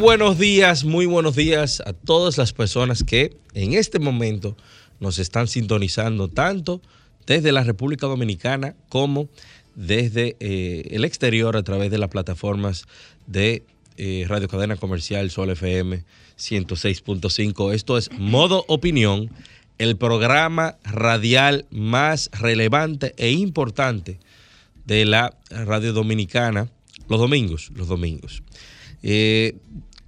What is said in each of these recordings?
Buenos días, muy buenos días a todas las personas que en este momento nos están sintonizando tanto desde la República Dominicana como desde eh, el exterior a través de las plataformas de eh, Radio Cadena Comercial Sol FM 106.5. Esto es Modo Opinión, el programa radial más relevante e importante de la radio dominicana los domingos, los domingos. Eh,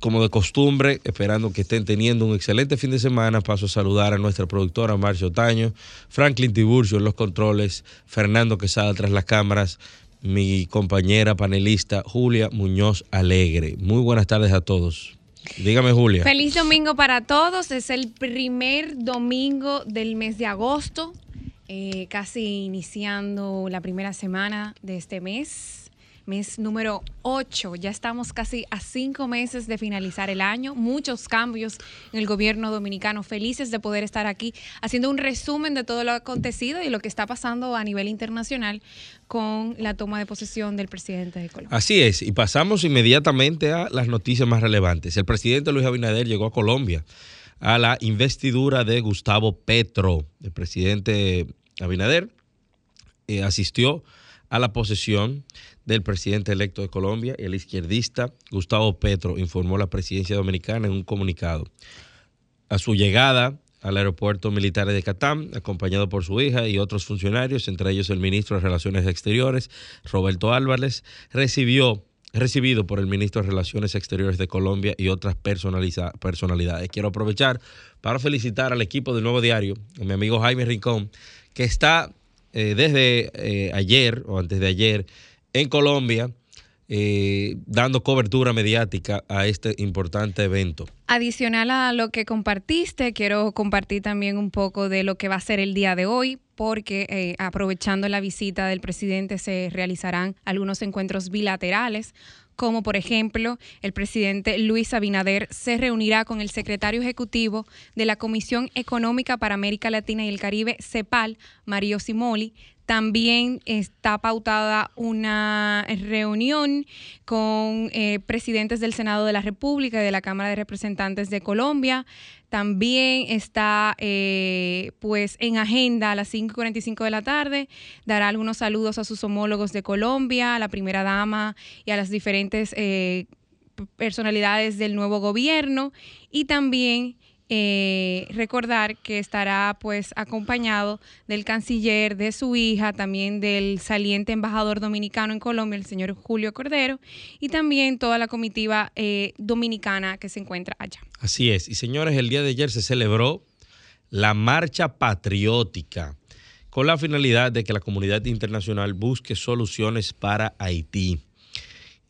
como de costumbre, esperando que estén teniendo un excelente fin de semana, paso a saludar a nuestra productora Marcio Taño, Franklin Tiburcio en los controles, Fernando Quesada tras las cámaras, mi compañera panelista Julia Muñoz Alegre. Muy buenas tardes a todos. Dígame, Julia. Feliz domingo para todos. Es el primer domingo del mes de agosto, eh, casi iniciando la primera semana de este mes mes número 8. Ya estamos casi a cinco meses de finalizar el año. Muchos cambios en el gobierno dominicano. Felices de poder estar aquí haciendo un resumen de todo lo acontecido y lo que está pasando a nivel internacional con la toma de posesión del presidente de Colombia. Así es, y pasamos inmediatamente a las noticias más relevantes. El presidente Luis Abinader llegó a Colombia a la investidura de Gustavo Petro. El presidente Abinader eh, asistió a la posesión del presidente electo de Colombia, el izquierdista Gustavo Petro, informó la presidencia dominicana en un comunicado. A su llegada al aeropuerto militar de Catán, acompañado por su hija y otros funcionarios, entre ellos el ministro de Relaciones Exteriores, Roberto Álvarez, recibió recibido por el ministro de Relaciones Exteriores de Colombia y otras personalidades. Quiero aprovechar para felicitar al equipo del Nuevo Diario, a mi amigo Jaime Rincón, que está eh, desde eh, ayer o antes de ayer en Colombia, eh, dando cobertura mediática a este importante evento. Adicional a lo que compartiste, quiero compartir también un poco de lo que va a ser el día de hoy, porque eh, aprovechando la visita del presidente se realizarán algunos encuentros bilaterales como por ejemplo el presidente Luis Abinader se reunirá con el secretario ejecutivo de la Comisión Económica para América Latina y el Caribe, CEPAL, Mario Simoli, también está pautada una reunión con eh, presidentes del Senado de la República y de la Cámara de Representantes de Colombia. También está eh, pues en agenda a las 5.45 de la tarde. Dará algunos saludos a sus homólogos de Colombia, a la primera dama y a las diferentes eh, personalidades del nuevo gobierno. Y también eh, recordar que estará pues acompañado del canciller, de su hija, también del saliente embajador dominicano en Colombia, el señor Julio Cordero, y también toda la comitiva eh, dominicana que se encuentra allá. Así es. Y señores, el día de ayer se celebró la marcha patriótica con la finalidad de que la comunidad internacional busque soluciones para Haití.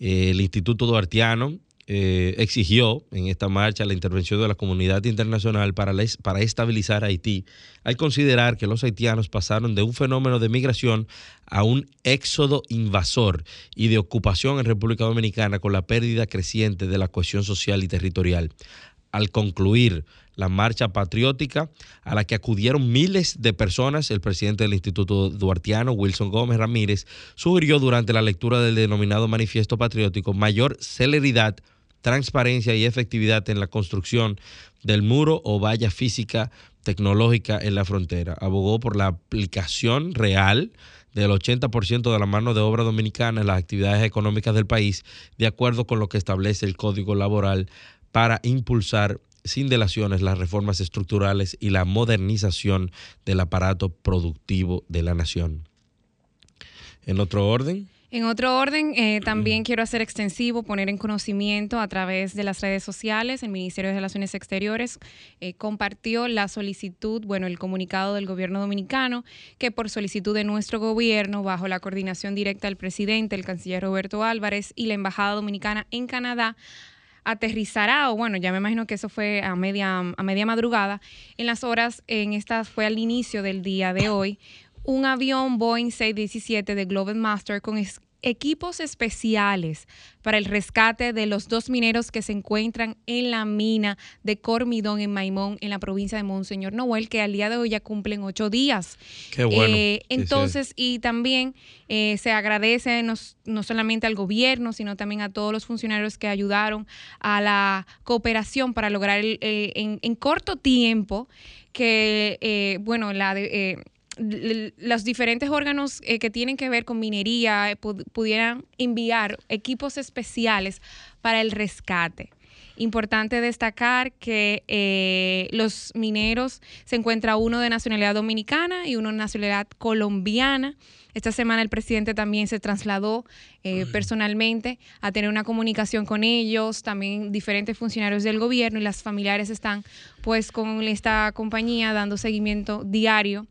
El Instituto Duartiano eh, exigió en esta marcha la intervención de la comunidad internacional para, para estabilizar Haití, al considerar que los haitianos pasaron de un fenómeno de migración a un éxodo invasor y de ocupación en República Dominicana con la pérdida creciente de la cohesión social y territorial. Al concluir la marcha patriótica a la que acudieron miles de personas, el presidente del Instituto Duartiano, Wilson Gómez Ramírez, sugirió durante la lectura del denominado manifiesto patriótico mayor celeridad transparencia y efectividad en la construcción del muro o valla física tecnológica en la frontera. Abogó por la aplicación real del 80% de la mano de obra dominicana en las actividades económicas del país, de acuerdo con lo que establece el Código Laboral, para impulsar sin delaciones las reformas estructurales y la modernización del aparato productivo de la nación. En otro orden. En otro orden, eh, también quiero hacer extensivo, poner en conocimiento a través de las redes sociales, el Ministerio de Relaciones Exteriores eh, compartió la solicitud, bueno, el comunicado del gobierno dominicano, que por solicitud de nuestro gobierno, bajo la coordinación directa del presidente, el canciller Roberto Álvarez y la Embajada Dominicana en Canadá, aterrizará, o bueno, ya me imagino que eso fue a media, a media madrugada, en las horas, en estas fue al inicio del día de hoy, un avión Boeing 617 de Global Master con equipos especiales para el rescate de los dos mineros que se encuentran en la mina de Cormidón en Maimón, en la provincia de Monseñor Noel, que al día de hoy ya cumplen ocho días. Qué bueno. Eh, entonces, y también eh, se agradece no, solamente al gobierno, sino también a todos los funcionarios que ayudaron a la cooperación para lograr en, en, corto tiempo que, eh, bueno, la de los diferentes órganos eh, que tienen que ver con minería eh, pudieran enviar equipos especiales para el rescate. Importante destacar que eh, los mineros se encuentra uno de nacionalidad dominicana y uno de nacionalidad colombiana. Esta semana el presidente también se trasladó personalmente a tener una comunicación con ellos, también diferentes funcionarios del gobierno y las familiares están pues con esta compañía dando seguimiento diario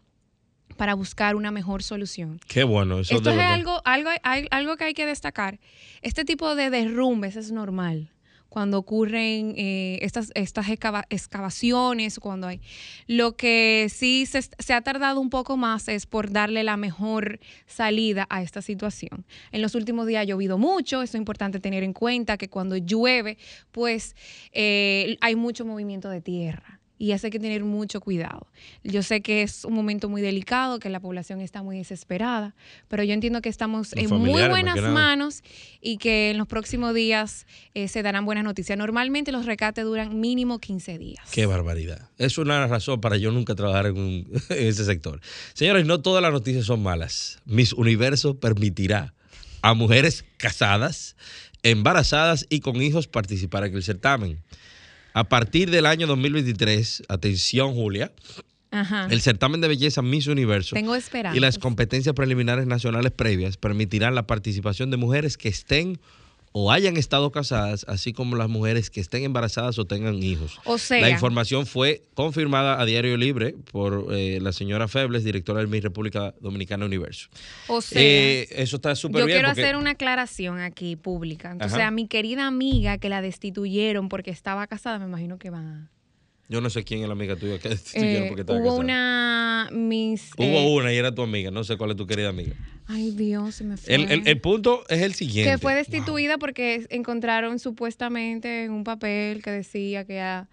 para buscar una mejor solución. Qué bueno. Eso Esto es algo, algo, algo que hay que destacar. Este tipo de derrumbes es normal cuando ocurren eh, estas, estas excavaciones, cuando hay. Lo que sí se, se, ha tardado un poco más es por darle la mejor salida a esta situación. En los últimos días ha llovido mucho, eso es importante tener en cuenta que cuando llueve, pues eh, hay mucho movimiento de tierra y eso hay que tener mucho cuidado. Yo sé que es un momento muy delicado, que la población está muy desesperada, pero yo entiendo que estamos en muy buenas manos y que en los próximos días eh, se darán buenas noticias. Normalmente los recates duran mínimo 15 días. Qué barbaridad. Es una razón para yo nunca trabajar en, en ese sector. Señores, no todas las noticias son malas. Miss Universo permitirá a mujeres casadas, embarazadas y con hijos participar en el certamen. A partir del año 2023, atención Julia, el certamen de belleza Miss Universo y las competencias preliminares nacionales previas permitirán la participación de mujeres que estén o hayan estado casadas, así como las mujeres que estén embarazadas o tengan hijos. O sea, la información fue confirmada a Diario Libre por eh, la señora Febles, directora del Miss República Dominicana Universo. O sea, eh, eso está súper bien. Yo quiero hacer una aclaración aquí pública. Entonces, a mi querida amiga que la destituyeron porque estaba casada, me imagino que va yo no sé quién es la amiga tuya que eh, porque estaba Hubo una mis Hubo una y era tu amiga, no sé cuál es tu querida amiga. Ay, Dios, se me fue. El, punto es el siguiente. Que fue destituida porque encontraron supuestamente en un papel que decía que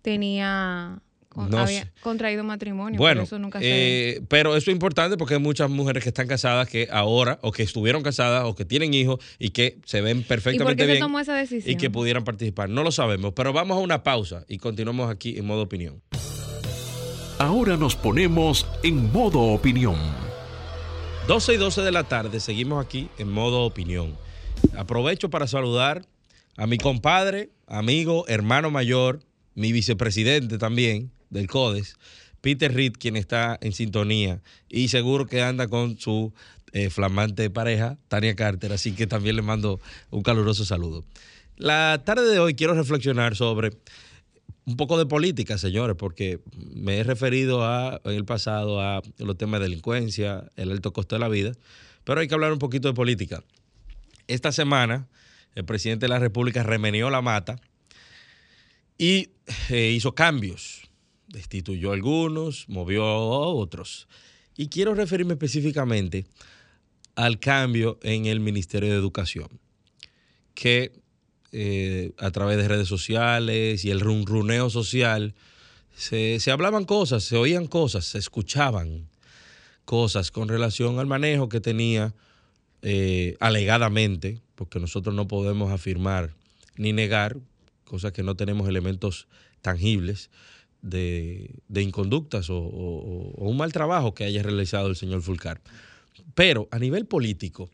tenía había contraído matrimonio. Bueno, eso nunca eh, pero eso es importante porque hay muchas mujeres que están casadas que ahora, o que estuvieron casadas, o que tienen hijos y que se ven perfectamente ¿Y bien. Se tomó esa decisión? Y que pudieran participar. No lo sabemos, pero vamos a una pausa y continuamos aquí en modo opinión. Ahora nos ponemos en modo opinión. 12 y 12 de la tarde, seguimos aquí en modo opinión. Aprovecho para saludar a mi compadre, amigo, hermano mayor, mi vicepresidente también del CODES, Peter Reed, quien está en sintonía y seguro que anda con su eh, flamante pareja, Tania Carter, así que también le mando un caluroso saludo. La tarde de hoy quiero reflexionar sobre un poco de política, señores, porque me he referido a, en el pasado a los temas de delincuencia, el alto costo de la vida, pero hay que hablar un poquito de política. Esta semana, el presidente de la República remenió la mata y eh, hizo cambios. Destituyó algunos, movió a otros. Y quiero referirme específicamente al cambio en el Ministerio de Educación, que eh, a través de redes sociales y el runruneo social, se, hablaban cosas, se oían cosas, se escuchaban cosas con relación al manejo que tenía eh, alegadamente, porque nosotros no podemos afirmar ni negar, cosas que no tenemos elementos tangibles de, inconductas o, o, un mal trabajo que haya realizado el señor Fulcar. Pero a nivel político,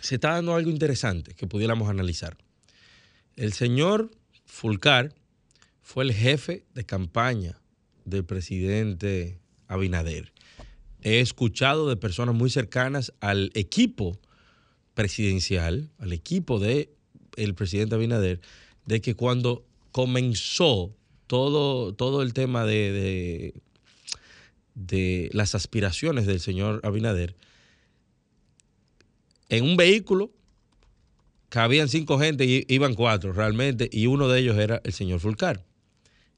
se está dando algo interesante que pudiéramos analizar. El señor Fulcar fue el jefe de campaña del presidente Abinader. He escuchado de personas muy cercanas al equipo presidencial, al equipo del el presidente Abinader, de que cuando comenzó todo, todo el tema de, de, las aspiraciones del señor Abinader, en un vehículo cabían cinco gente y iban cuatro realmente, y uno de ellos era el señor Fulcar,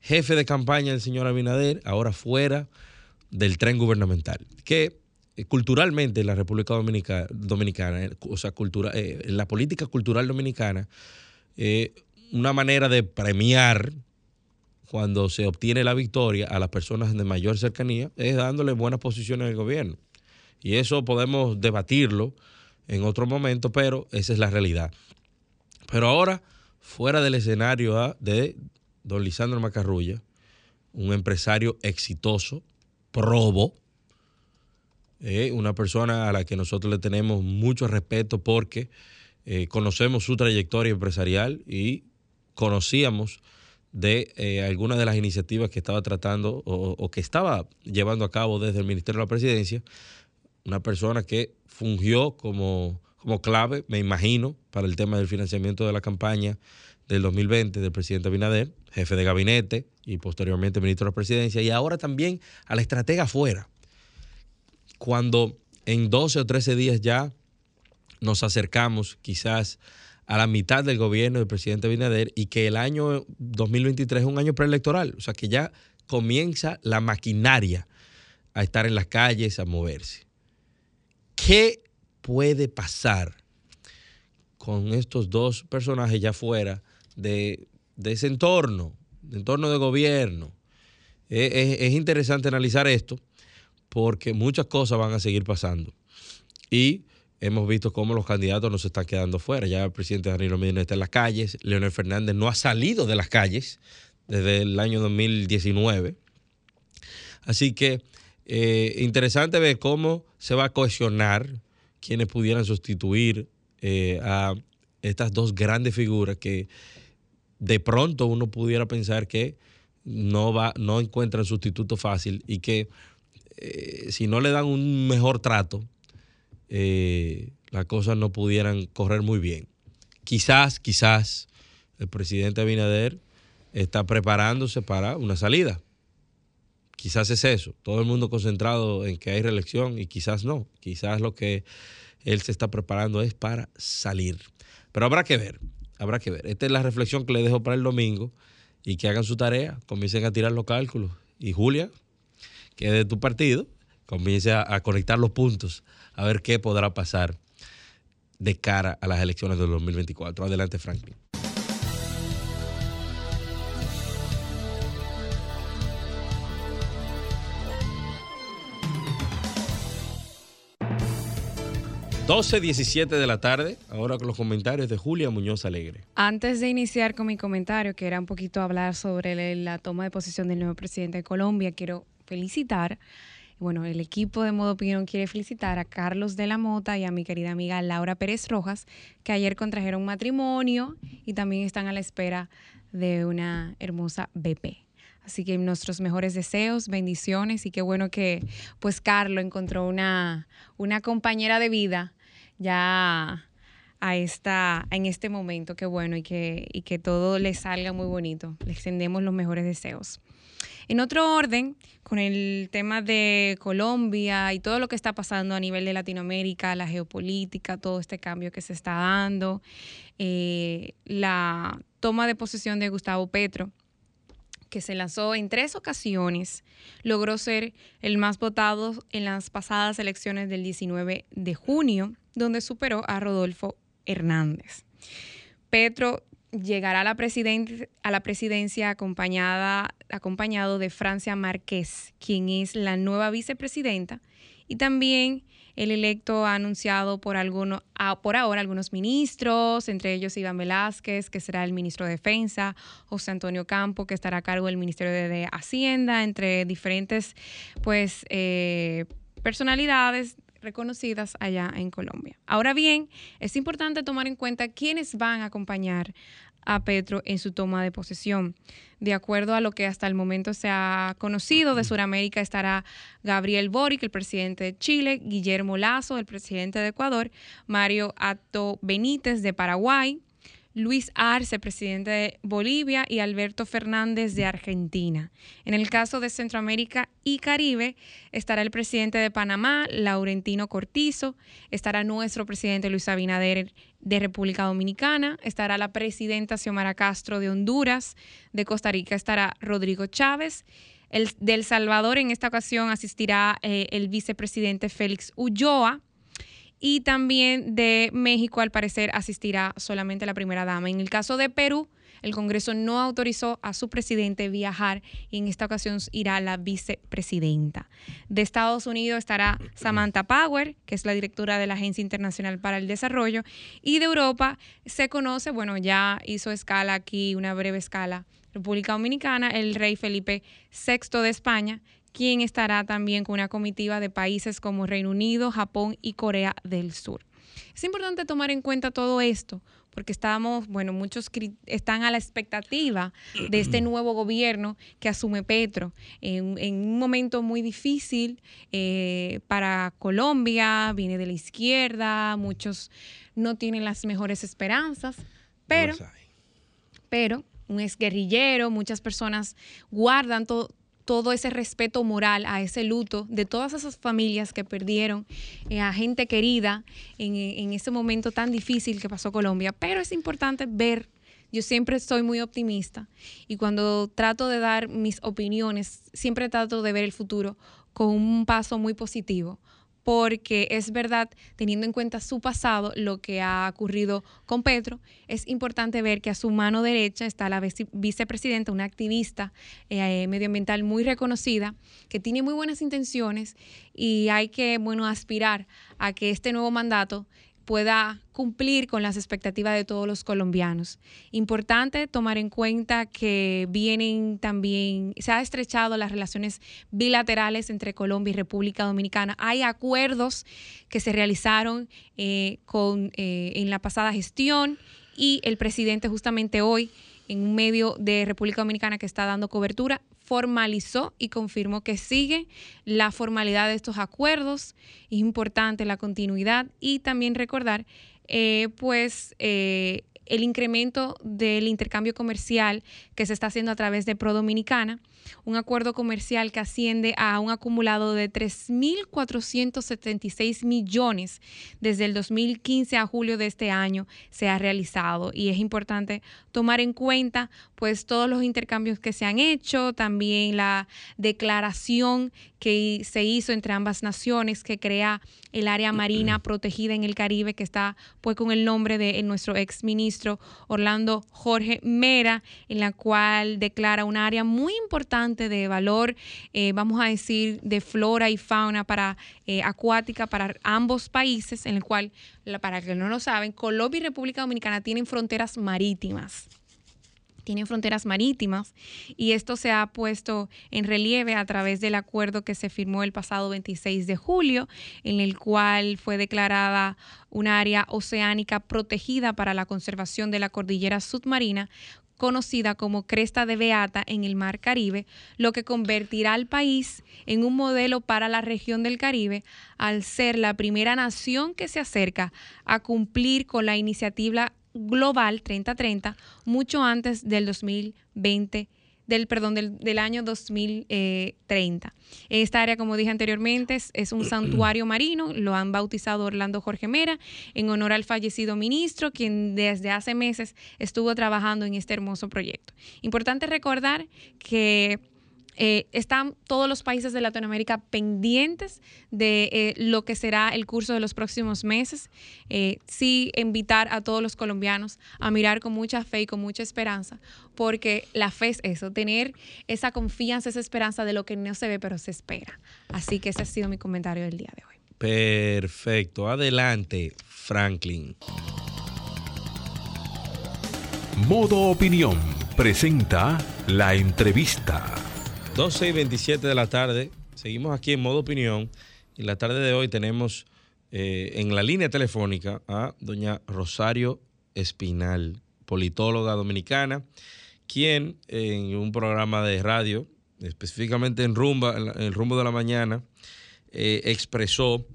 jefe de campaña del señor Abinader, ahora fuera del tren gubernamental, que eh, culturalmente en la República Dominicana, Dominicana eh, o sea, cultura, eh, en la política cultural dominicana, una manera de premiar cuando se obtiene la victoria a las personas de mayor cercanía es dándole buenas posiciones al gobierno. Y eso podemos debatirlo en otro momento, pero esa es la realidad. Pero ahora, fuera del escenario ¿ah? de don Lisandro Macarrulla, un empresario exitoso, probo, eh, una persona a la que nosotros le tenemos mucho respeto porque eh, conocemos su trayectoria empresarial y conocíamos de eh, algunas de las iniciativas que estaba tratando o, que estaba llevando a cabo desde el Ministerio de la Presidencia, una persona que fungió como, como clave, me imagino, para el tema del financiamiento de la campaña del 2020 del presidente Abinader, jefe de gabinete y posteriormente ministro de la Presidencia, y ahora también a la estratega afuera. Cuando en 12 o 13 días ya nos acercamos quizás a la mitad del gobierno del presidente Abinader y que el año 2023 es un año preelectoral, o sea que ya comienza la maquinaria a estar en las calles, a moverse. ¿Qué puede pasar con estos dos personajes ya fuera de, ese entorno, de entorno de gobierno? es interesante analizar esto porque muchas cosas van a seguir pasando. Y hemos visto cómo los candidatos nos están quedando fuera. Ya el presidente Danilo Medina está en las calles, Leonel Fernández no ha salido de las calles desde el año 2019. Así que eh, interesante ver cómo se va a cohesionar quienes pudieran sustituir eh, a estas dos grandes figuras que de pronto uno pudiera pensar que no va, no encuentran sustituto fácil y que eh, si no le dan un mejor trato, eh, las cosas no pudieran correr muy bien. Quizás, quizás el presidente Abinader está preparándose para una salida. Quizás es eso. Todo el mundo concentrado en que hay reelección y quizás no. Quizás lo que él se está preparando es para salir. Pero habrá que ver, habrá que ver. Esta es la reflexión que le dejo para el domingo y que hagan su tarea, comiencen a tirar los cálculos. Y Julia, que es de tu partido, comience a conectar los puntos a ver qué podrá pasar de cara a las elecciones del 2024. Adelante, Franklin. ...12, 17 de la tarde, ahora con los comentarios de Julia Muñoz Alegre. Antes de iniciar con mi comentario, que era un poquito hablar sobre la toma de posición del nuevo presidente de Colombia, quiero felicitar bueno, el equipo de Modo Opinión quiere felicitar a Carlos de la Mota y a mi querida amiga Laura Pérez Rojas, que ayer contrajeron matrimonio y también están a la espera de una hermosa BP. Así que nuestros mejores deseos, bendiciones y qué bueno que pues Carlos encontró una, una compañera de vida ya a esta, en este momento, qué bueno y que, y que todo le salga muy bonito. Le extendemos los mejores deseos. En otro orden, con el tema de Colombia y todo lo que está pasando a nivel de Latinoamérica, la geopolítica, todo este cambio que se está dando, eh, la toma de posesión de Gustavo Petro, que se lanzó en tres ocasiones, logró ser el más votado en las pasadas elecciones del 19 de junio, donde superó a Rodolfo Hernández. Petro llegará a la, a la presidencia acompañada, acompañado de Francia Márquez, quien es la nueva vicepresidenta, y también el electo ha anunciado por, alguno, por ahora algunos ministros, entre ellos Iván Velázquez, que será el ministro de Defensa, José Antonio Campo, que estará a cargo del Ministerio de, Hacienda, entre diferentes pues, eh, personalidades reconocidas allá en Colombia. Ahora bien, es importante tomar en cuenta quiénes van a acompañar a Petro en su toma de posesión. De acuerdo a lo que hasta el momento se ha conocido de Sudamérica estará Gabriel Boric, el presidente de Chile, Guillermo Lazo, el presidente de Ecuador, Mario Ato Benítez de Paraguay, Luis Arce, presidente de Bolivia, y Alberto Fernández de Argentina. En el caso de Centroamérica y Caribe, estará el presidente de Panamá, Laurentino Cortizo, estará nuestro presidente Luis Abinader de República Dominicana, estará la presidenta Xiomara Castro de Honduras, de Costa Rica estará Rodrigo Chávez. El, de El Salvador en esta ocasión asistirá eh, el vicepresidente Félix Ulloa, y también de México, al parecer, asistirá solamente la primera dama. En el caso de Perú, el Congreso no autorizó a su presidente viajar y en esta ocasión irá la vicepresidenta. De Estados Unidos estará Samantha Power, que es la directora de la Agencia Internacional para el Desarrollo, y de Europa se conoce, bueno, ya hizo escala aquí, una breve escala, República Dominicana, el rey Felipe VI de España, quien estará también con una comitiva de países como Reino Unido, Japón y Corea del Sur. Es importante tomar en cuenta todo esto porque estamos, bueno, muchos están a la expectativa de este nuevo gobierno que asume Petro en, un momento muy difícil eh, para Colombia, viene de la izquierda, muchos no tienen las mejores esperanzas, pero, pero un exguerrillero, muchas personas guardan todo todo ese respeto moral a ese luto de todas esas familias que perdieron eh, a gente querida en, en ese momento tan difícil que pasó Colombia. Pero es importante ver yo siempre soy muy optimista y cuando trato de dar mis opiniones, siempre trato de ver el futuro con un paso muy positivo, porque es verdad, teniendo en cuenta su pasado, lo que ha ocurrido con Petro, es importante ver que a su mano derecha está la vicepresidenta, una activista eh, medioambiental muy reconocida, que tiene muy buenas intenciones y hay que, bueno, aspirar a que este nuevo mandato pueda cumplir con las expectativas de todos los colombianos. Importante tomar en cuenta que vienen también, se ha estrechado las relaciones bilaterales entre Colombia y República Dominicana. Hay acuerdos que se realizaron eh, con, eh, en la pasada gestión y el presidente justamente hoy en un medio de República Dominicana que está dando cobertura, formalizó y confirmó que sigue la formalidad de estos acuerdos. Es importante la continuidad y también recordar, eh, pues, eh, el incremento del intercambio comercial que se está haciendo a través de Pro Dominicana, un acuerdo comercial que asciende a un acumulado de 3.476 millones desde el 2015 a julio de este año se ha realizado. Y es importante tomar en cuenta pues todos los intercambios que se han hecho, también la declaración que se hizo entre ambas naciones que crea el área marina protegida en el Caribe que está pues con el nombre de nuestro ex ministro Orlando Jorge Mera, en la cual declara un área muy importante de valor, eh, vamos a decir, de flora y fauna para eh, acuática para ambos países, en el cual, para que no lo saben, Colombia y República Dominicana tienen fronteras marítimas. Tienen fronteras marítimas y esto se ha puesto en relieve a través del acuerdo que se firmó el pasado 26 de julio, en el cual fue declarada un área oceánica protegida para la conservación de la cordillera submarina conocida como Cresta de Beata en el Mar Caribe, lo que convertirá al país en un modelo para la región del Caribe al ser la primera nación que se acerca a cumplir con la iniciativa global 3030 mucho antes del 2020 del, perdón, del, año 2030. Esta área, como dije anteriormente, es, un santuario marino, lo han bautizado Orlando Jorge Mera, en honor al fallecido ministro, quien desde hace meses estuvo trabajando en este hermoso proyecto. Importante recordar que eh, están todos los países de Latinoamérica pendientes de eh, lo que será el curso de los próximos meses. Eh, sí, invitar a todos los colombianos a mirar con mucha fe y con mucha esperanza, porque la fe es eso, tener esa confianza, esa esperanza de lo que no se ve, pero se espera. Así que ese ha sido mi comentario del día de hoy. Perfecto. Adelante, Franklin. Modo Opinión presenta la entrevista. 12 y 27 de la tarde, seguimos aquí en modo opinión. Y la tarde de hoy tenemos eh, en la línea telefónica a doña Rosario Espinal, politóloga dominicana, quien en un programa de radio, específicamente en Rumba, en el Rumbo de la Mañana, eh, expresó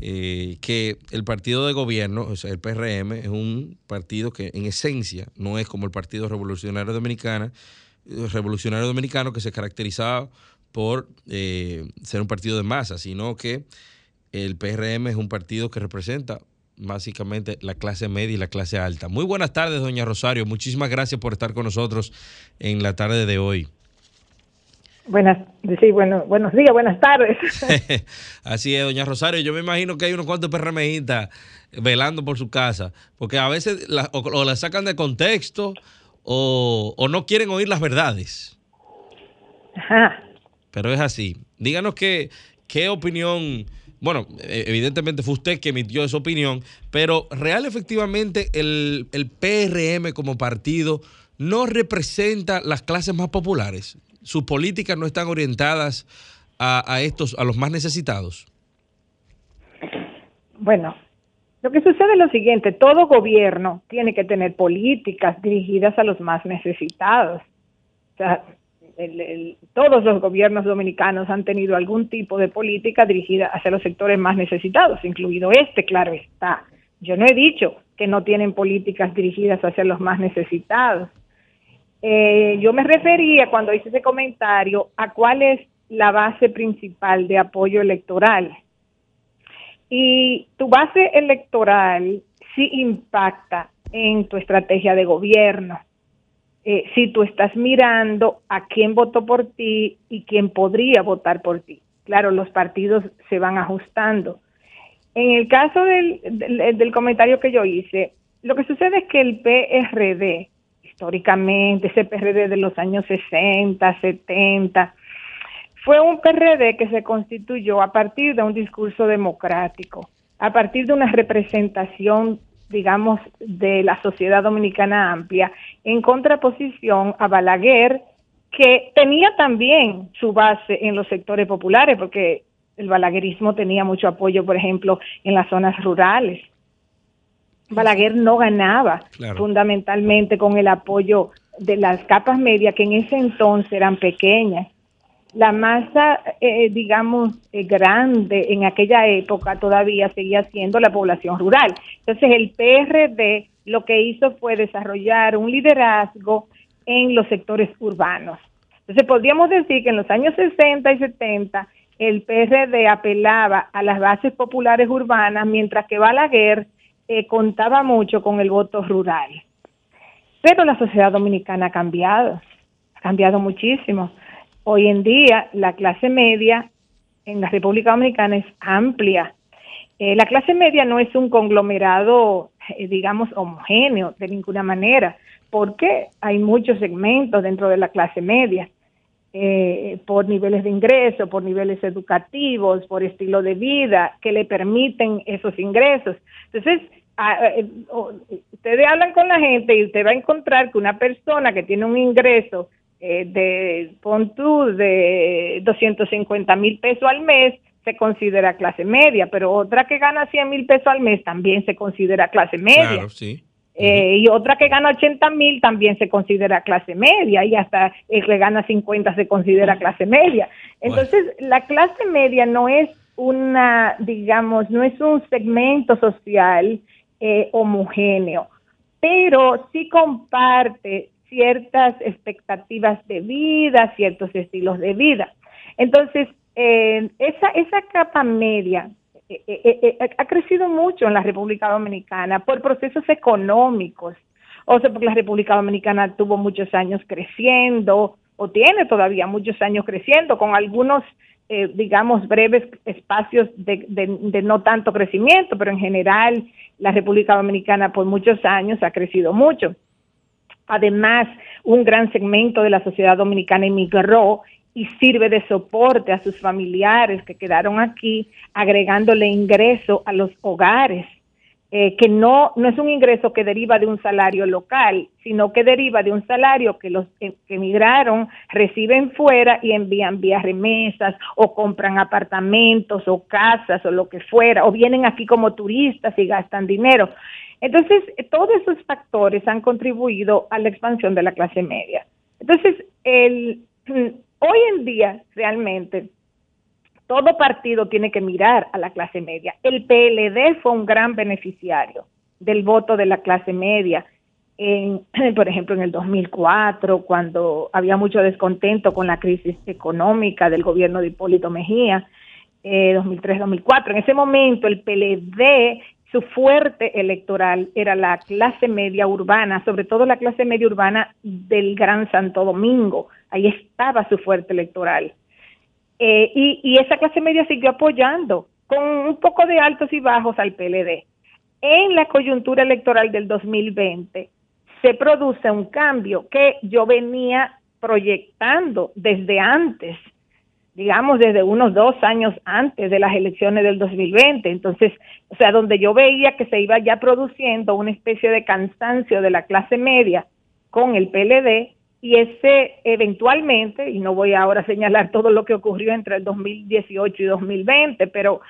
eh, que el partido de gobierno, o sea, el PRM, es un partido que en esencia no es como el Partido Revolucionario Dominicano, eh, Revolucionario Dominicano que se caracterizaba por eh, ser un partido de masa, sino que el PRM es un partido que representa básicamente la clase media y la clase alta. Muy buenas tardes, doña Rosario. Muchísimas gracias por estar con nosotros en la tarde de hoy. Buenas, sí, bueno, buenos días, buenas tardes. Así es, doña Rosario. Yo me imagino que hay unos cuantos PRMistas velando por su casa, porque a veces la, o, la sacan de contexto o, o, no quieren oír las verdades. Ajá. Pero es así. Díganos qué, qué opinión, bueno, e, evidentemente fue usted que emitió esa opinión, pero real efectivamente el, el PRM como partido no representa las clases más populares sus políticas no están orientadas a, estos, a los más necesitados? Bueno, lo que sucede es lo siguiente, todo gobierno tiene que tener políticas dirigidas a los más necesitados. O sea, todos los gobiernos dominicanos han tenido algún tipo de política dirigida hacia los sectores más necesitados, incluido este, claro está. Yo no he dicho que no tienen políticas dirigidas hacia los más necesitados. Eh, yo me refería cuando hice ese comentario a cuál es la base principal de apoyo electoral. Y tu base electoral sí impacta en tu estrategia de gobierno. Eh, si tú estás mirando a quién votó por ti y quién podría votar por ti. Claro, los partidos se van ajustando. En el caso del, del comentario que yo hice, lo que sucede es que el PRD históricamente, ese PRD de los años 60, 70, fue un PRD que se constituyó a partir de un discurso democrático, a partir de una representación, digamos, de la sociedad dominicana amplia, en contraposición a Balaguer, que tenía también su base en los sectores populares, porque el balaguerismo tenía mucho apoyo, por ejemplo, en las zonas rurales. Balaguer no ganaba fundamentalmente con el apoyo de las capas medias que en ese entonces eran pequeñas. La masa, eh, digamos, eh, grande en aquella época todavía seguía siendo la población rural. Entonces el PRD lo que hizo fue desarrollar un liderazgo en los sectores urbanos. Entonces podríamos decir que en los años 60 y 70 el PRD apelaba a las bases populares urbanas, mientras que Balaguer eh, contaba mucho con el voto rural. Pero la sociedad dominicana ha cambiado, ha cambiado muchísimo. Hoy en día la clase media en la República Dominicana es amplia. Eh, la clase media no es un conglomerado, eh, digamos, homogéneo de ninguna manera, porque hay muchos segmentos dentro de la clase media. por niveles de ingreso, por niveles educativos, por estilo de vida, que le permiten esos ingresos. Entonces, eh, ustedes hablan con la gente y usted va a encontrar que una persona que tiene un ingreso eh, de, pon de 250 mil pesos al mes, se considera clase media, pero otra que gana 100 mil pesos al mes también se considera clase media. Eh, y otra que gana 80 mil también se considera clase media y hasta el que gana 50 se considera clase media. Entonces, la clase media no es una, digamos, no es un segmento social eh, homogéneo, pero sí comparte ciertas expectativas de vida, ciertos estilos de vida. Entonces, eh, esa, esa capa media eh, ha crecido mucho en la República Dominicana por procesos económicos. O sea, porque la República Dominicana tuvo muchos años creciendo, o tiene todavía muchos años creciendo, con algunos eh, digamos, breves espacios de, no tanto crecimiento, pero en general la República Dominicana por muchos años ha crecido mucho. Además, un gran segmento de la sociedad dominicana emigró y sirve de soporte a sus familiares que quedaron aquí, agregándole ingreso a los hogares eh, que no, no es un ingreso que deriva de un salario local, sino que deriva de un salario que los que emigraron reciben fuera y envían vía remesas o compran apartamentos o casas o lo que fuera, o vienen aquí como turistas y gastan dinero. Entonces, todos esos factores han contribuido a la expansión de la clase media. Entonces, el, hoy en día realmente todo partido tiene que mirar a la clase media. El PLD fue un gran beneficiario del voto de la clase media. En, por ejemplo, en el 2004, cuando había mucho descontento con la crisis económica del gobierno de Hipólito Mejía, 2003-2004. Eh, en ese momento, el PLD, su fuerte electoral era la clase media urbana, sobre todo la clase media urbana del Gran Santo Domingo. Ahí estaba su fuerte electoral. Eh, y, esa clase media siguió apoyando con un poco de altos y bajos al PLD. En la coyuntura electoral del 2020 se produce un cambio que yo venía proyectando desde antes, digamos desde unos dos años antes de las elecciones del 2020. Entonces, o sea, donde yo veía que se iba ya produciendo una especie de cansancio de la clase media con el PLD y ese eventualmente, y no voy ahora a señalar todo lo que ocurrió entre el 2018 y 2020, pero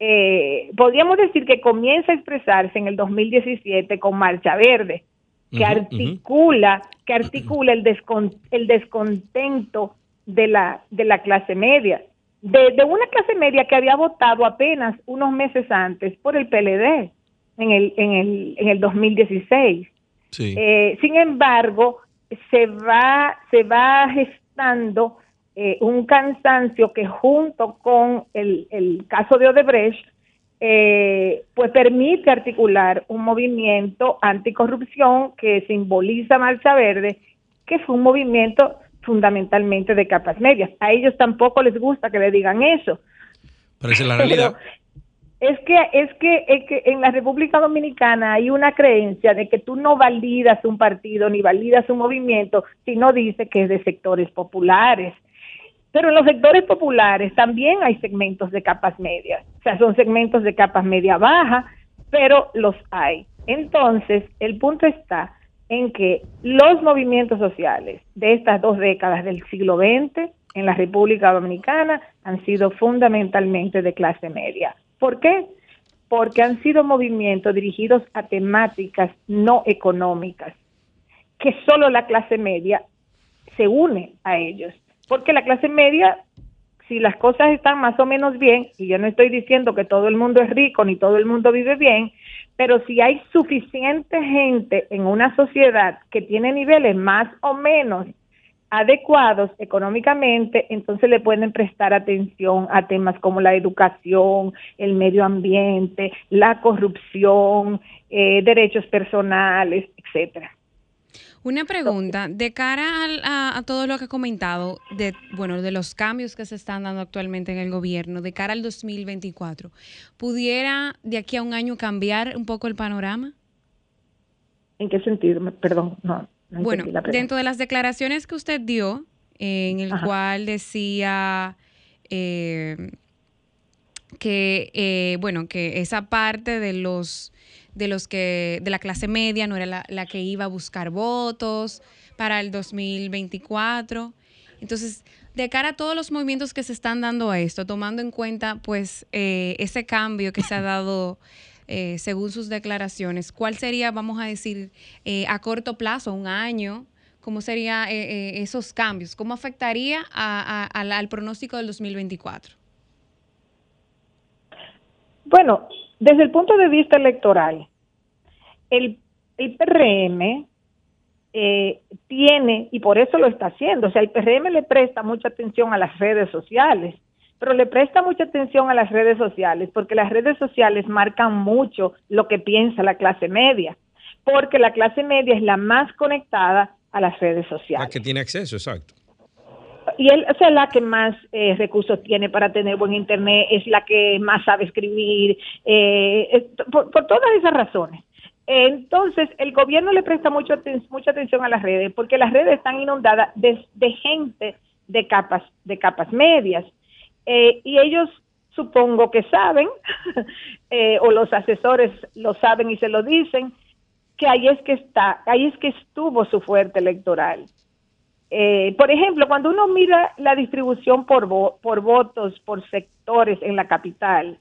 eh, podríamos decir que comienza a expresarse en el 2017 con Marcha Verde, que articula, que articula el, el descontento de la, de la clase media, de, de, una clase media que había votado apenas unos meses antes por el PLD en el, en el, en el 2016. Eh, sin embargo, se va, se va gestando eh, un cansancio que junto con el, el caso de Odebrecht, eh, pues permite articular un movimiento anticorrupción que simboliza Marcha Verde, que fue un movimiento fundamentalmente de capas medias. A ellos tampoco les gusta que le digan eso. Pero esa es la realidad. Es que, es que, es que en la República Dominicana hay una creencia de que tú no validas un partido ni validas un movimiento si no dice que es de sectores populares. Pero en los sectores populares también hay segmentos de capas medias. O sea, son segmentos de capas media baja, pero los hay. Entonces, el punto está en que los movimientos sociales de estas dos décadas del siglo XX en la República Dominicana han sido fundamentalmente de clase media. ¿Por qué? Porque han sido movimientos dirigidos a temáticas no económicas, que solo la clase media se une a ellos. Porque la clase media, si las cosas están más o menos bien, y yo no estoy diciendo que todo el mundo es rico ni todo el mundo vive bien, pero si hay suficiente gente en una sociedad que tiene niveles más o menos adecuados económicamente, entonces le pueden prestar atención a temas como la educación, el medio ambiente, la corrupción, eh, derechos personales, etcétera. Una pregunta, de cara a, todo lo que ha comentado, de, bueno, de los cambios que se están dando actualmente en el gobierno, de cara al 2024, ¿pudiera de aquí a un año cambiar un poco el panorama? ¿En qué sentido? Perdón, no bueno, dentro de las declaraciones que usted dio, en el cual decía eh, que, eh, bueno, que esa parte de los de los que de la clase media no era la, que iba a buscar votos para el 2024. Entonces, de cara a todos los movimientos que se están dando a esto, tomando en cuenta pues eh, ese cambio que se ha dado eh, según sus declaraciones, ¿cuál sería, vamos a decir, eh, a corto plazo, un año? ¿Cómo serían eh, esos cambios? ¿Cómo afectaría al pronóstico del 2024? Bueno, desde el punto de vista electoral, el, el PRM tiene, y por eso lo está haciendo, o sea, el PRM le presta mucha atención a las redes sociales pero le presta mucha atención a las redes sociales, porque las redes sociales marcan mucho lo que piensa la clase media, porque la clase media es la más conectada a las redes sociales. La que tiene acceso, exacto. Y él, o sea, la que más eh, recursos tiene para tener buen internet, es la que más sabe escribir, eh, por, todas esas razones. Entonces, el gobierno le presta mucho, mucha atención a las redes, porque las redes están inundadas de, de gente de capas, de capas medias. Eh, y ellos supongo que saben, eh, o los asesores lo saben y se lo dicen, que ahí es que está, ahí es que estuvo su fuerte electoral. Eh, por ejemplo, cuando uno mira la distribución por, por votos, por sectores en la capital,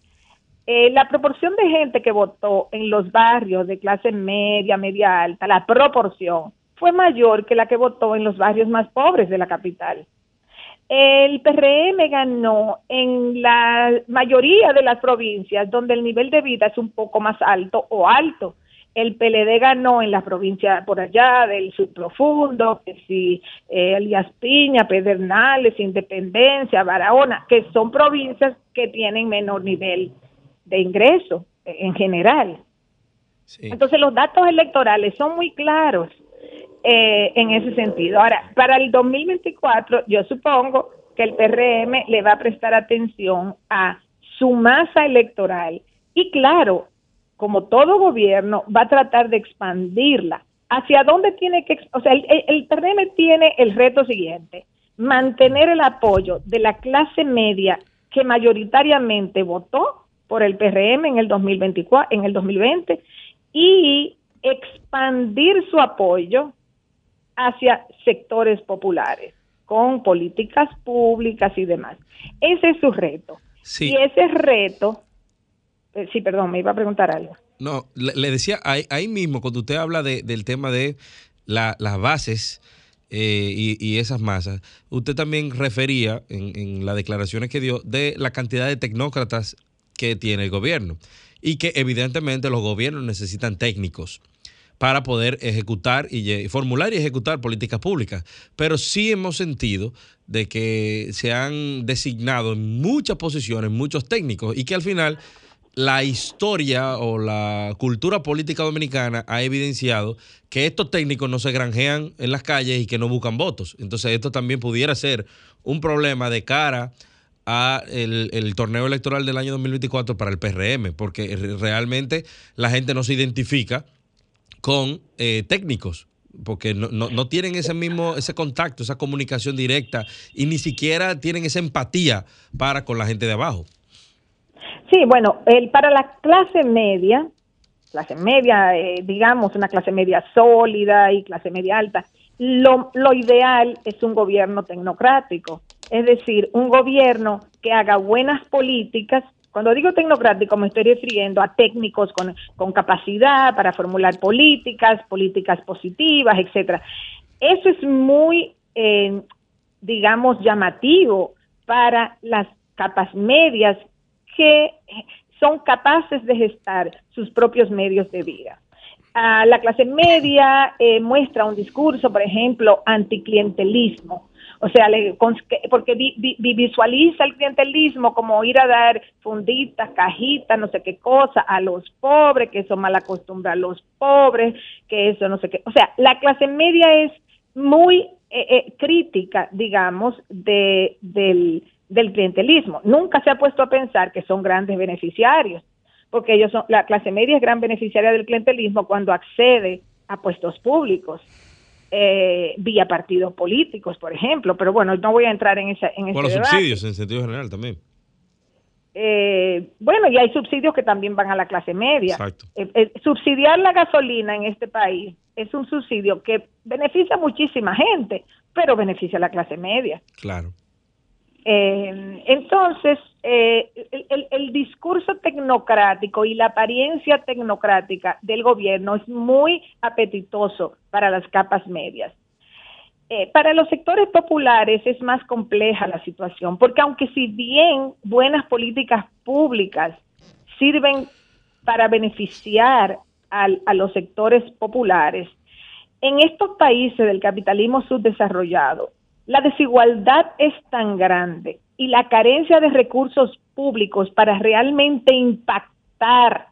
la proporción de gente que votó en los barrios de clase media, media alta, la proporción fue mayor que la que votó en los barrios más pobres de la capital. El PRM ganó en la mayoría de las provincias donde el nivel de vida es un poco más alto o alto. El PLD ganó en las provincias por allá del subprofundo, que si eh, Elías Piña, Pedernales, Independencia, Barahona, que son provincias que tienen menor nivel de ingreso en general. Entonces los datos electorales son muy claros eh, en ese sentido. Ahora, para el 2024 yo supongo que el PRM le va a prestar atención a su masa electoral y claro, como todo gobierno, va a tratar de expandirla. ¿Hacia dónde tiene que, o sea, el, el PRM tiene el reto siguiente, mantener el apoyo de la clase media que mayoritariamente votó por el PRM en el 2024, en el 2020 y expandir su apoyo hacia sectores populares con políticas públicas y demás. Ese es su reto. Y ese reto, eh, sí, perdón, me iba a preguntar algo. No, le, decía ahí, mismo, cuando usted habla del tema de las bases eh, y, esas masas, usted también refería en, en las declaraciones que dio de la cantidad de tecnócratas que tiene el gobierno y que evidentemente los gobiernos necesitan técnicos para poder ejecutar y formular y ejecutar políticas públicas. Pero sí hemos sentido de que se han designado en muchas posiciones muchos técnicos y que al final la historia o la cultura política dominicana ha evidenciado que estos técnicos no se granjean en las calles y que no buscan votos. Entonces esto también pudiera ser un problema de cara a el, torneo electoral del año 2024 para el PRM, porque realmente la gente no se identifica con eh, técnicos, porque no, no, tienen ese mismo, ese contacto, esa comunicación directa y ni siquiera tienen esa empatía para con la gente de abajo. Sí, bueno, el, para la clase media, clase media, eh, digamos, una clase media sólida y clase media alta, lo, lo ideal es un gobierno tecnocrático, es decir, un gobierno que haga buenas políticas. Cuando digo tecnocrático me estoy refiriendo a técnicos con, con capacidad para formular políticas, políticas positivas, etcétera. Eso es muy, eh, digamos, llamativo para las capas medias que son capaces de gestar sus propios medios de vida la clase media eh, muestra un discurso, por ejemplo, anticlientelismo. O sea, porque visualiza el clientelismo como ir a dar funditas, cajitas, no sé qué cosa a los pobres, que eso mal acostumbra a los pobres, que eso no sé qué. O sea, la clase media es muy eh, eh, crítica, digamos, de, del, del clientelismo. Nunca se ha puesto a pensar que son grandes beneficiarios porque ellos son, la clase media es gran beneficiaria del clientelismo cuando accede a puestos públicos. Eh, vía partidos políticos, por ejemplo, pero bueno, no voy a entrar en esa en Por los subsidios en sentido general también. Eh, bueno, y hay subsidios que también van a la clase media. Exacto. Eh, subsidiar la gasolina en este país es un subsidio que beneficia a muchísima gente, pero beneficia a la clase media. Claro. Eh, entonces, eh, el, discurso tecnocrático y la apariencia tecnocrática del gobierno es muy apetitoso para las capas medias. Eh, para los sectores populares es más compleja la situación, porque aunque si bien buenas políticas públicas sirven para beneficiar a los sectores populares, en estos países del capitalismo subdesarrollado, la desigualdad es tan grande y la carencia de recursos públicos para realmente impactar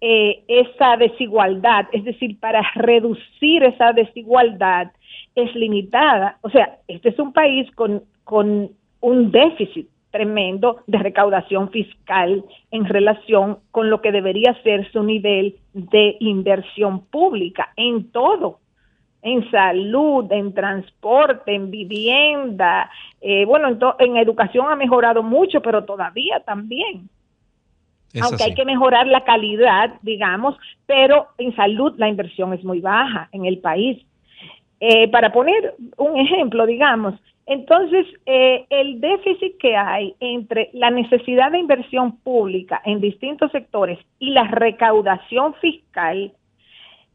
eh, esa desigualdad, es decir, para reducir esa desigualdad, es limitada. O sea, este es un país con, con un déficit tremendo de recaudación fiscal en relación con lo que debería ser su nivel de inversión pública en todo en salud, en transporte, en vivienda. Eh, bueno, en, en, educación ha mejorado mucho, pero todavía también. Aunque hay que mejorar la calidad, digamos, pero en salud la inversión es muy baja en el país. Eh, para poner un ejemplo, digamos, entonces eh, el déficit que hay entre la necesidad de inversión pública en distintos sectores y la recaudación fiscal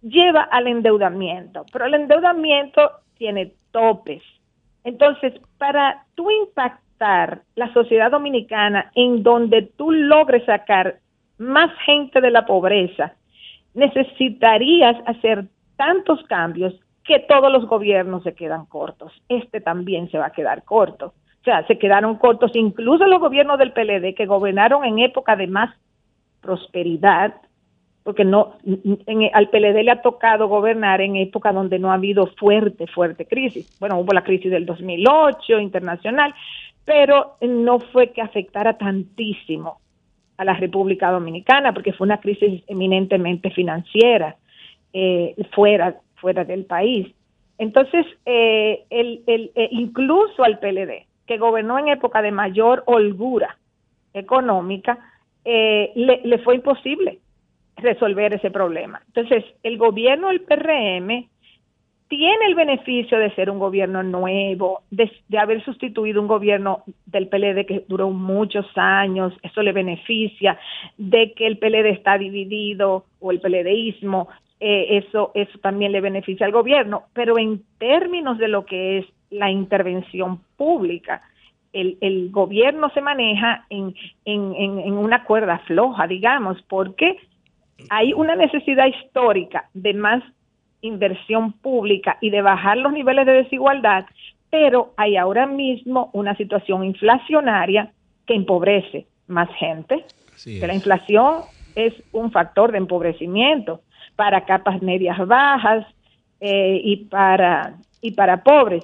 lleva al endeudamiento, pero el endeudamiento tiene topes. Entonces, para tú impactar la sociedad dominicana en donde tú logres sacar más gente de la pobreza, necesitarías hacer tantos cambios que todos los gobiernos se quedan cortos. Este también se va a quedar corto. O sea, se quedaron cortos incluso los gobiernos del PLD que gobernaron en época de más prosperidad, porque no al PLD le ha tocado gobernar en época donde no ha habido fuerte, fuerte crisis. Bueno, hubo la crisis del 2008 internacional, pero no fue que afectara tantísimo a la República Dominicana, porque fue una crisis eminentemente financiera eh, fuera, fuera del país. Entonces, eh, eh, incluso al PLD, que gobernó en época de mayor holgura económica, le, le fue imposible resolver ese problema. Entonces, el gobierno del PRM tiene el beneficio de ser un gobierno nuevo, de, haber sustituido un gobierno del PLD que duró muchos años, eso le beneficia, de que el PLD está dividido o el PLDismo, eh, eso, eso también le beneficia al gobierno, pero en términos de lo que es la intervención pública, el, el gobierno se maneja en, en, en una cuerda floja, digamos, porque hay una necesidad histórica de más inversión pública y de bajar los niveles de desigualdad, pero hay ahora mismo una situación inflacionaria que empobrece más gente, que la inflación es un factor de empobrecimiento para capas medias bajas eh, y, para, y para pobres.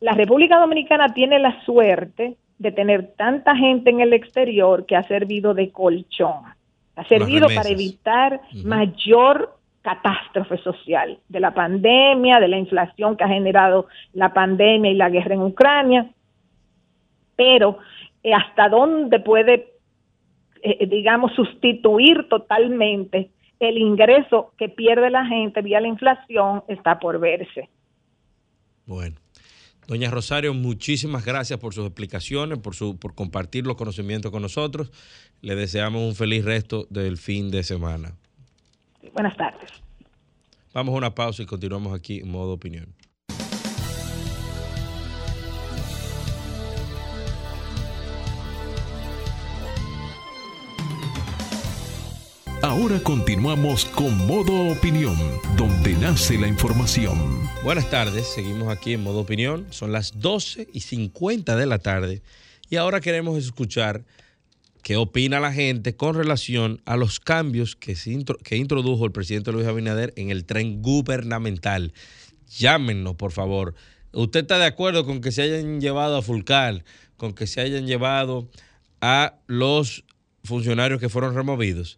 La República Dominicana tiene la suerte de tener tanta gente en el exterior que ha servido de colchón, ha servido para evitar mayor catástrofe social, de la pandemia, de la inflación que ha generado la pandemia y la guerra en Ucrania, pero eh, hasta dónde puede, eh, digamos, sustituir totalmente el ingreso que pierde la gente vía la inflación está por verse. Bueno. Doña Rosario, muchísimas gracias por sus explicaciones, por, su, por compartir los conocimientos con nosotros. Le deseamos un feliz resto del fin de semana. Buenas tardes. Vamos a una pausa y continuamos aquí en modo opinión. Ahora continuamos con modo opinión, donde nace la información. Buenas tardes, seguimos aquí en modo opinión. Son las 12 y 50 de la tarde y ahora queremos escuchar qué opina la gente con relación a los cambios que, introdujo el presidente Luis Abinader en el tren gubernamental. Llámenos, por favor. ¿Usted está de acuerdo con que se hayan llevado a Fulcar, con que se hayan llevado a los funcionarios que fueron removidos?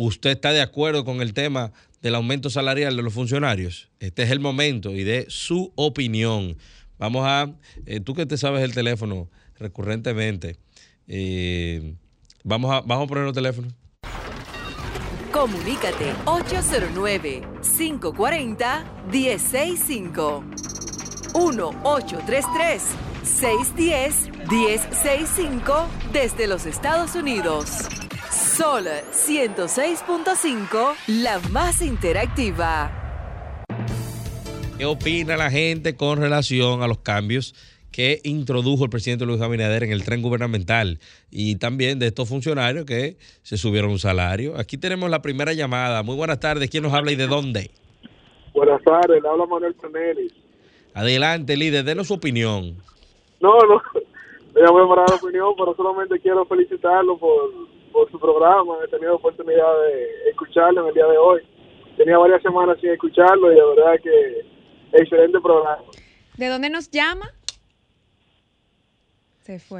¿Usted está de acuerdo con el tema del aumento salarial de los funcionarios? Este es el momento y de su opinión. Vamos a, eh, tú que te sabes el teléfono recurrentemente, eh, Vamos a, vamos a poner los teléfonos. Comunícate 809-540-1065. 1-833-610-1065 desde los Estados Unidos. Sol 106.5, la más interactiva. ¿Qué opina la gente con relación a los cambios que introdujo el presidente Luis Abinader en el tren gubernamental y también de estos funcionarios que se subieron un salario. Aquí tenemos la primera llamada. Muy buenas tardes. ¿Quién nos habla y de dónde? Buenas tardes, le habla Manuel Fernández. Adelante, líder, denos su opinión. No, no, ya voy a dar opinión, pero solamente quiero felicitarlo por, por su programa. He tenido oportunidad de escucharlo en el día de hoy. Tenía varias semanas sin escucharlo y de verdad que excelente programa. ¿De dónde nos llama?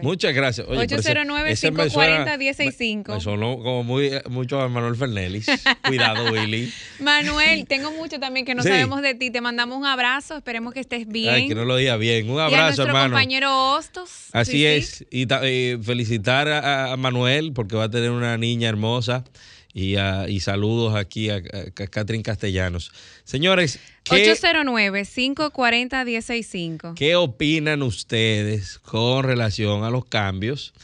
Muchas gracias. 809-540-165. Me sonó como muy, mucho a Manuel Fernelis. Cuidado, Willy. Manuel, tengo mucho también que no sabemos de ti. Te mandamos un abrazo. Esperemos que estés bien. Ay, que no lo diga bien. Un abrazo, y a nuestro hermano. compañero Hostos. Así es. Y, felicitar a, Manuel porque va a tener una niña hermosa. Y, y, saludos aquí a, a, Catherine Castellanos. Señores, 809-540-165. ¿Qué opinan ustedes con relación a los cambios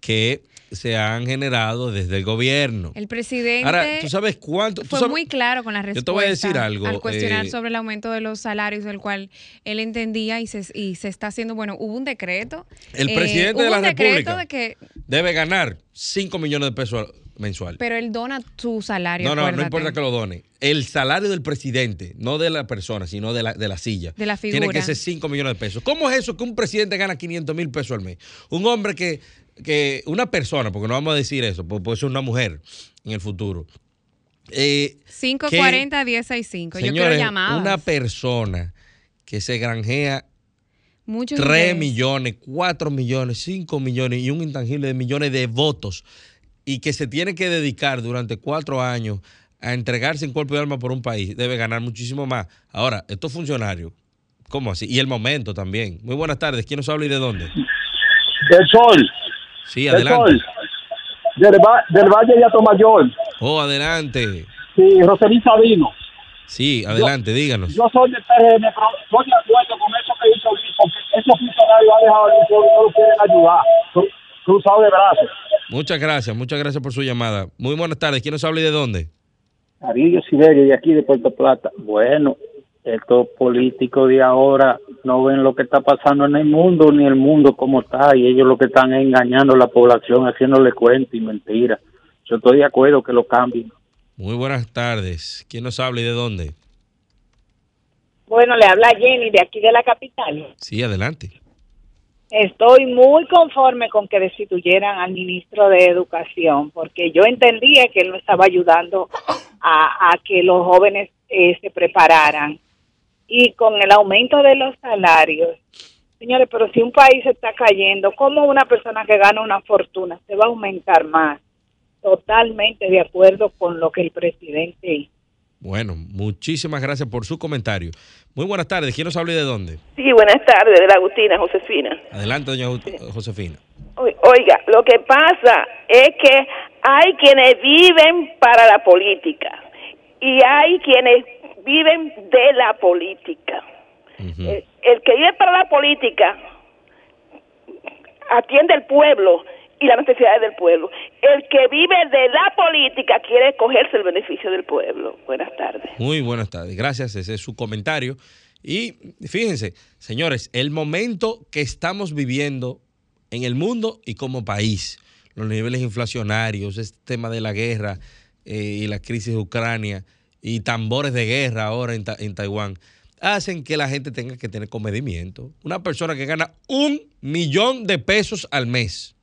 que se han generado desde el gobierno. El presidente Ahora, ¿tú sabes cuánto? tú fue sabes- muy claro con la Yo respuesta. te voy a decir algo, Al cuestionar eh, sobre el aumento de los salarios, del cual él entendía y se, y se está haciendo. Bueno, hubo un decreto. El eh, presidente de hubo la un República de que, debe ganar 5 millones de pesos mensual. pero él dona su salario. No, no, no importa que lo done. El salario del presidente, no de la persona, sino de la, de la silla. De la Tiene figura. que ser 5 millones de pesos. ¿Cómo es eso que un presidente gana 500 mil pesos al mes? Un hombre que, que, una persona, porque no vamos a decir eso, porque puede ser una mujer en el futuro. Eh, 540 1065. Yo quiero señores, llamadas. una persona que se granjea Muchos 3 intereses. millones, 4 millones, 5 millones y un intangible de millones de votos y que se tiene que dedicar durante cuatro años a entregarse en cuerpo y alma por un país, debe ganar muchísimo más. Ahora, estos funcionarios, ¿cómo así? Y el momento también. Muy buenas tardes. ¿Quién nos habla y de dónde? Del Sol. Sí, Del adelante. Sol. Del, Va- del Valle de Atomayor. Oh, adelante. Sí, Roselín Sabino. Sí, adelante, díganos. Yo soy del PRM, pero estoy de acuerdo con eso que hizo Luis, porque esos funcionarios han dejado al pueblo y no lo quieren ayudar. Cru- Cruzado de brazos. Muchas gracias, muchas gracias por su llamada. Muy buenas tardes. ¿Quién nos habla y de dónde? Darío Siberio, de aquí de Puerto Plata. Bueno, estos políticos de ahora no ven lo que está pasando en el mundo, ni el mundo como está, y ellos lo que están es engañando a la población, haciéndole cuentos y mentiras. Yo estoy de acuerdo que lo cambien. Muy buenas tardes. ¿Quién nos habla y de dónde? Bueno, le habla Jenny de aquí de la capital. Sí, adelante. Estoy muy conforme con que destituyeran al ministro de Educación, porque yo entendía que él no estaba ayudando a, a que los jóvenes eh, se prepararan. Y con el aumento de los salarios, señores, pero si un país está cayendo, ¿cómo una persona que gana una fortuna se va a aumentar más? Totalmente de acuerdo con lo que el presidente hizo. Bueno, muchísimas gracias por su comentario. Muy buenas tardes. ¿Quién nos habla y de dónde? Sí, buenas tardes, de la Agustina, Josefina. Adelante, doña Jo- Josefina. Oiga, lo que pasa es que hay quienes viven para la política y hay quienes viven de la política. el, el que vive para la política atiende al pueblo y las necesidades del pueblo. El que vive de la política quiere cogerse el beneficio del pueblo. Buenas tardes. Muy buenas tardes. Gracias. Ese es su comentario. Y fíjense, señores, el momento que estamos viviendo en el mundo y como país, los niveles inflacionarios, este tema de la guerra eh, y la crisis de Ucrania y tambores de guerra ahora en, Ta- en Taiwán, hacen que la gente tenga que tener comedimiento. Una persona que gana un millón de pesos al mes.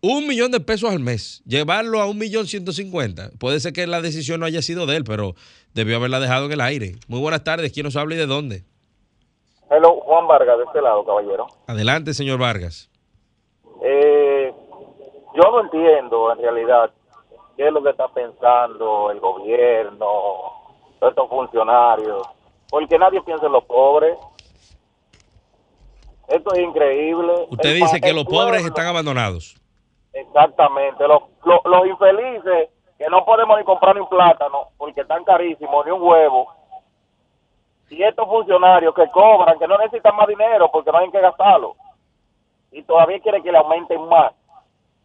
Un millón de pesos al mes. Llevarlo a un millón ciento cincuenta. Puede ser que la decisión no haya sido de él, pero debió haberla dejado en el aire. Muy buenas tardes. ¿Quién nos habla y de dónde? Hello, Juan Vargas, de este lado, caballero. Adelante, señor Vargas. Eh, yo no entiendo, en realidad, qué es lo que está pensando el gobierno, estos funcionarios, porque nadie piensa en los pobres. Esto es increíble. Usted El dice que los pobres están abandonados. Exactamente, los, los, los infelices que no podemos ni comprar ni un plátano porque están carísimos, ni un huevo. Y estos funcionarios que cobran, que no necesitan más dinero porque no hay qué gastarlo. Y todavía quieren que le aumenten más.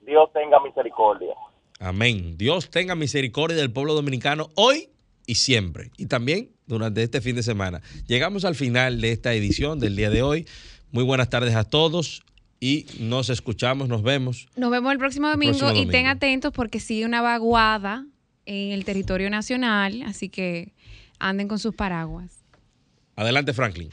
Dios tenga misericordia. Amén. Dios tenga misericordia del pueblo dominicano hoy y siempre. Y también durante este fin de semana. Llegamos al final de esta edición del día de hoy. Muy buenas tardes a todos y nos escuchamos, nos vemos. Nos vemos el próximo domingo, próximo y estén atentos porque sigue una vaguada en el territorio nacional, así que anden con sus paraguas. Adelante, Franklin.